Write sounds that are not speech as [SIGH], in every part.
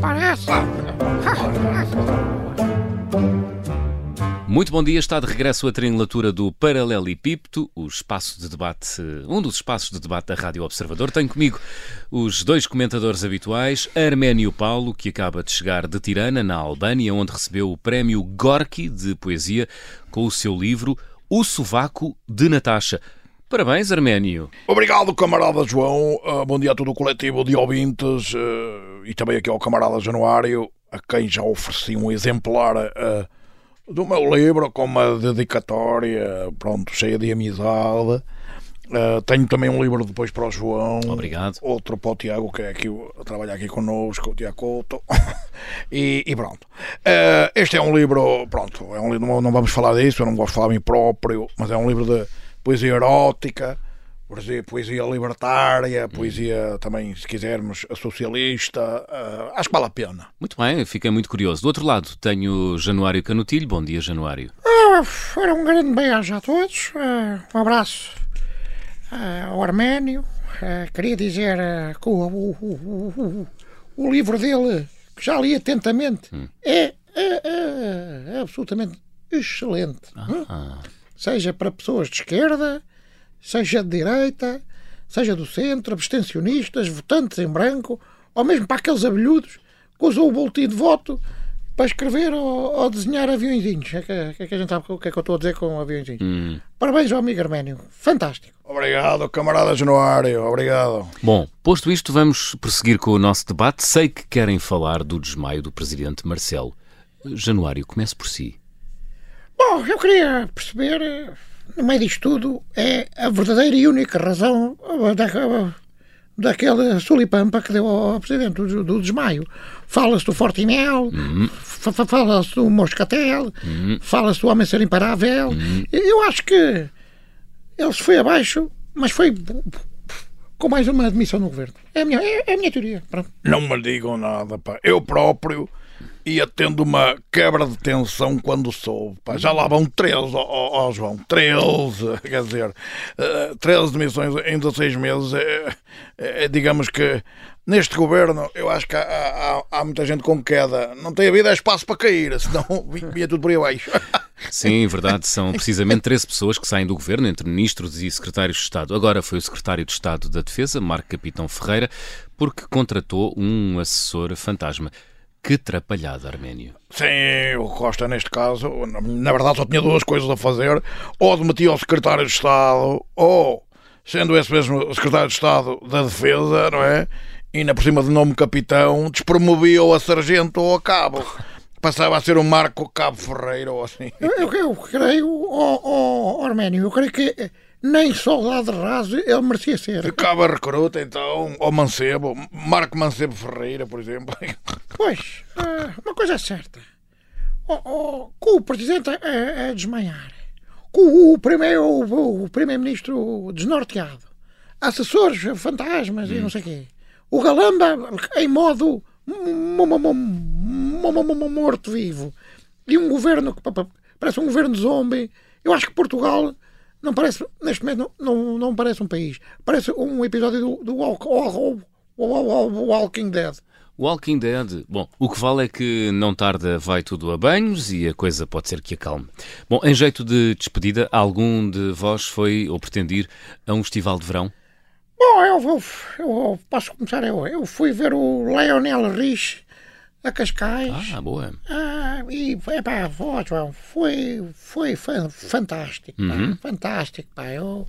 parece. Muito bom dia, está de regresso a triangulatura do Paralelepípedo, o espaço de debate, um dos espaços de debate da Rádio Observador. Tenho comigo os dois comentadores habituais, Arménio Paulo, que acaba de chegar de Tirana, na Albânia, onde recebeu o prémio Gorky de poesia com o seu livro O Sovaco de Natasha. Parabéns, Arménio. Obrigado, camarada João. Uh, bom dia a todo o coletivo de ouvintes uh, e também aqui ao camarada Januário, a quem já ofereci um exemplar uh, do meu livro com uma dedicatória, pronto, cheia de amizade. Tenho também um livro depois para o João. Obrigado. Outro para o Tiago, que é aqui, trabalha aqui connosco, o Tiago Couto. [LAUGHS] e, e, pronto. Este é um livro, pronto, é um, não, não vamos falar disso, eu não gosto de falar a mim próprio, mas é um livro de poesia erótica, poesia, poesia libertária, poesia também, se quisermos, socialista. Uh, acho que vale a pena. Muito bem, fiquei muito curioso. Do outro lado tenho Januário Canutilho. Bom dia, Januário. Uh, era um grande beijo a todos. Uh, um abraço ao Arménio. queria dizer que o, o, o, o, livro dele, que já li atentamente, hum. é, é, é, absolutamente excelente. Ah. Seja para pessoas de esquerda, seja de direita, seja do centro, abstencionistas, votantes em branco, ou mesmo para aqueles abelhudos que usam o boletim de voto para escrever ou, ou desenhar aviãozinhos. É que, é que a gente sabe o que é que eu estou a dizer com aviãozinhos. Hum. Parabéns ao amigo Arménio. Fantástico. Obrigado, camarada Januário. Obrigado. Bom, posto isto, vamos prosseguir com o nosso debate. Sei que querem falar do desmaio do presidente Marcelo. Januário, comece por si. Bom, eu queria perceber no meio disto tudo, é a verdadeira e única razão da, daquele sulipampa que deu ao Presidente, do, do desmaio. Fala-se do Fortinel, uhum. fala-se do Moscatel, uhum. fala-se do Homem Ser Imparável. Uhum. Eu acho que ele se foi abaixo, mas foi com mais uma admissão no governo. É a minha, é, é a minha teoria. Pronto. Não me digam nada, pá. Eu próprio ia tendo uma quebra de tensão quando soube. Pá, já lá vão 13, ó, João, 13, [LAUGHS] quer dizer, uh, eh, 13 demissões em 16 meses. É, é, digamos que neste governo eu acho que há, há, há, muita gente com queda. Não tem havido espaço para cair, senão [LAUGHS] vinha tudo por aí abaixo. [LAUGHS] Sim, verdade, são precisamente 13 pessoas que saem do governo, entre ministros e secretários de Estado. Agora foi o secretário de Estado da Defesa, Marco Capitão Ferreira, porque contratou um assessor fantasma. Que trapalhada, Arménio. Sim, o Costa, neste caso, na verdade só tinha duas coisas a fazer: ou demitia o secretário de Estado, ou, sendo esse mesmo secretário de Estado da Defesa, não é? E ainda por cima de nome capitão, despromovia-o a sargento ou a cabo. Passava a ser um Marco Cabo Ferreira ou assim. Eu, eu, eu creio, oh, oh, Arménio, eu creio que nem soldado raso ele merecia ser. Ficava recruta então, ou Mancebo, Marco Mancebo Ferreira, por exemplo. Pois, eh, uma coisa é certa. Oh, oh, com o presidente a, a desmaiar, com o primeiro o, o primeiro-ministro desnorteado, assessores fantasmas hum. e não sei o quê, o Galamba em modo morto-vivo e um governo que parece um governo zombie. Eu acho que Portugal não parece, neste momento, não, não, não parece um país. Parece um episódio do, do Walk, Walking Dead. Walking Dead. Bom, o que vale é que não tarda vai tudo a banhos e a coisa pode ser que acalme. Bom, em jeito de despedida, algum de vós foi ou pretendir a um festival de verão? Bom, eu, eu, eu posso começar. Eu, eu fui ver o Lionel Rich a Cascais. Ah, boa. Ah, e epá, João, foi, foi fantástico, uhum. pá, fantástico, pá. Eu,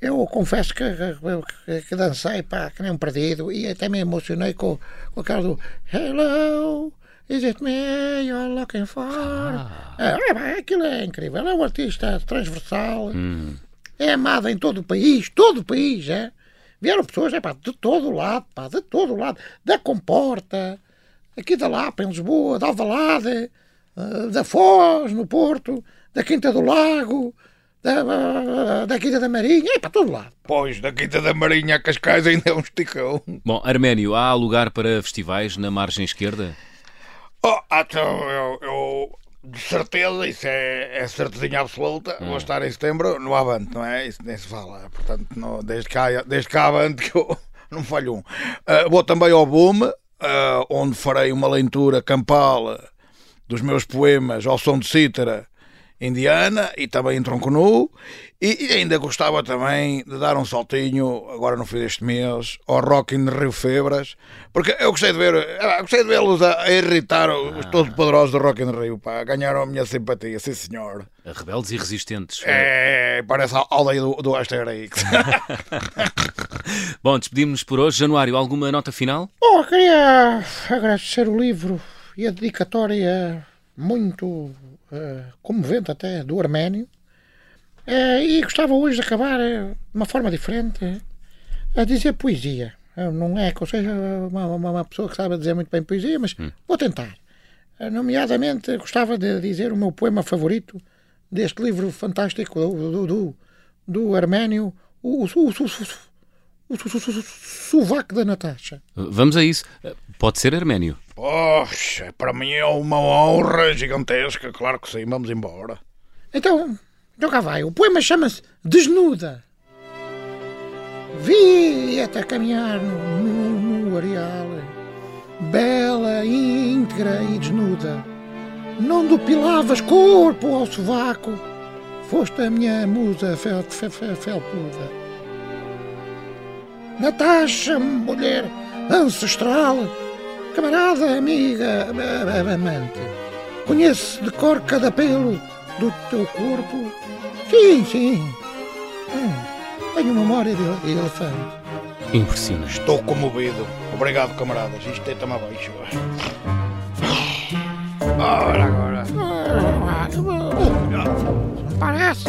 eu confesso que, que, que, dancei, pá, que nem um perdido, e até me emocionei com, com aquela do Hello, is it me you're looking for? Ah. É, aquilo é incrível, é um artista transversal, hum. é amado em todo o país, todo o país, é. Vieram pessoas, é pá, de todo o lado, pá, de todo o lado, da Comporta, aqui da Lapa, em Lisboa, da Alvalade, eh, da Foz, no Porto, da Quinta do Lago, da, da Quinta da Marinha, e para todo lado. Pois, da Quinta da Marinha a Cascais ainda é um esticão. Bom, Arménio, há lugar para festivais na margem esquerda? Oh, então, eu, eu de certeza, isso é, é certezinha absoluta. Hum. Vou estar em setembro no Avante, não é? Isso nem se fala. Portanto, não, desde, cá, desde cá Avante que eu [LAUGHS] não falho um. Uh, vou também ao Boom, uh, onde farei uma leitura campal dos meus poemas ao som de cítara indiana e também em tronco nu. E, e, ainda gostava também de dar um saltinho, agora no fim deste mês, ao Rock in Rio Febras, porque eu gostei de ver, eu gostei de vê-los a, a, irritar os ah. todos poderosos do Rock in Rio, pá, ganharam a minha simpatia, sim senhor. Rebeldes e resistentes. É, parece a aldeia do, do Asterix. [LAUGHS] [LAUGHS] Bom, despedimos-nos por hoje. Januário, alguma nota final? Oh, queria agradecer o livro e a dedicatória muito comovente até do Arménio. Uh, e gostava hoje de acabar uh, de uma forma diferente a dizer poesia. não é que eu seja uma, uma, uma, pessoa que sabe dizer muito bem poesia, mas hum. vou tentar. nomeadamente, gostava de dizer o meu poema favorito deste livro fantástico do, do, do, do Arménio, o, o, o, o, sovaco da Natasha. Vamos a isso. Pode ser arménio. Poxa, para mim é uma honra gigantesca, claro que sim, vamos embora. Então, então cá vai. O poema chama-se Desnuda. Vi-te a caminhar no, no, no areal, bela, íntegra e desnuda. Não depilavas corpo ao sovaco, foste a minha musa fel, fel, fel, felpuda. Natasha, mulher ancestral, camarada, amiga, amante. Conheço de cor cada pelo do teu corpo. Sim, sim. Hum, tenho memória de elefante. Impressionante. Estou comovido. Obrigado, camaradas. Isto deita-me abaixo. Ora, agora. Parece.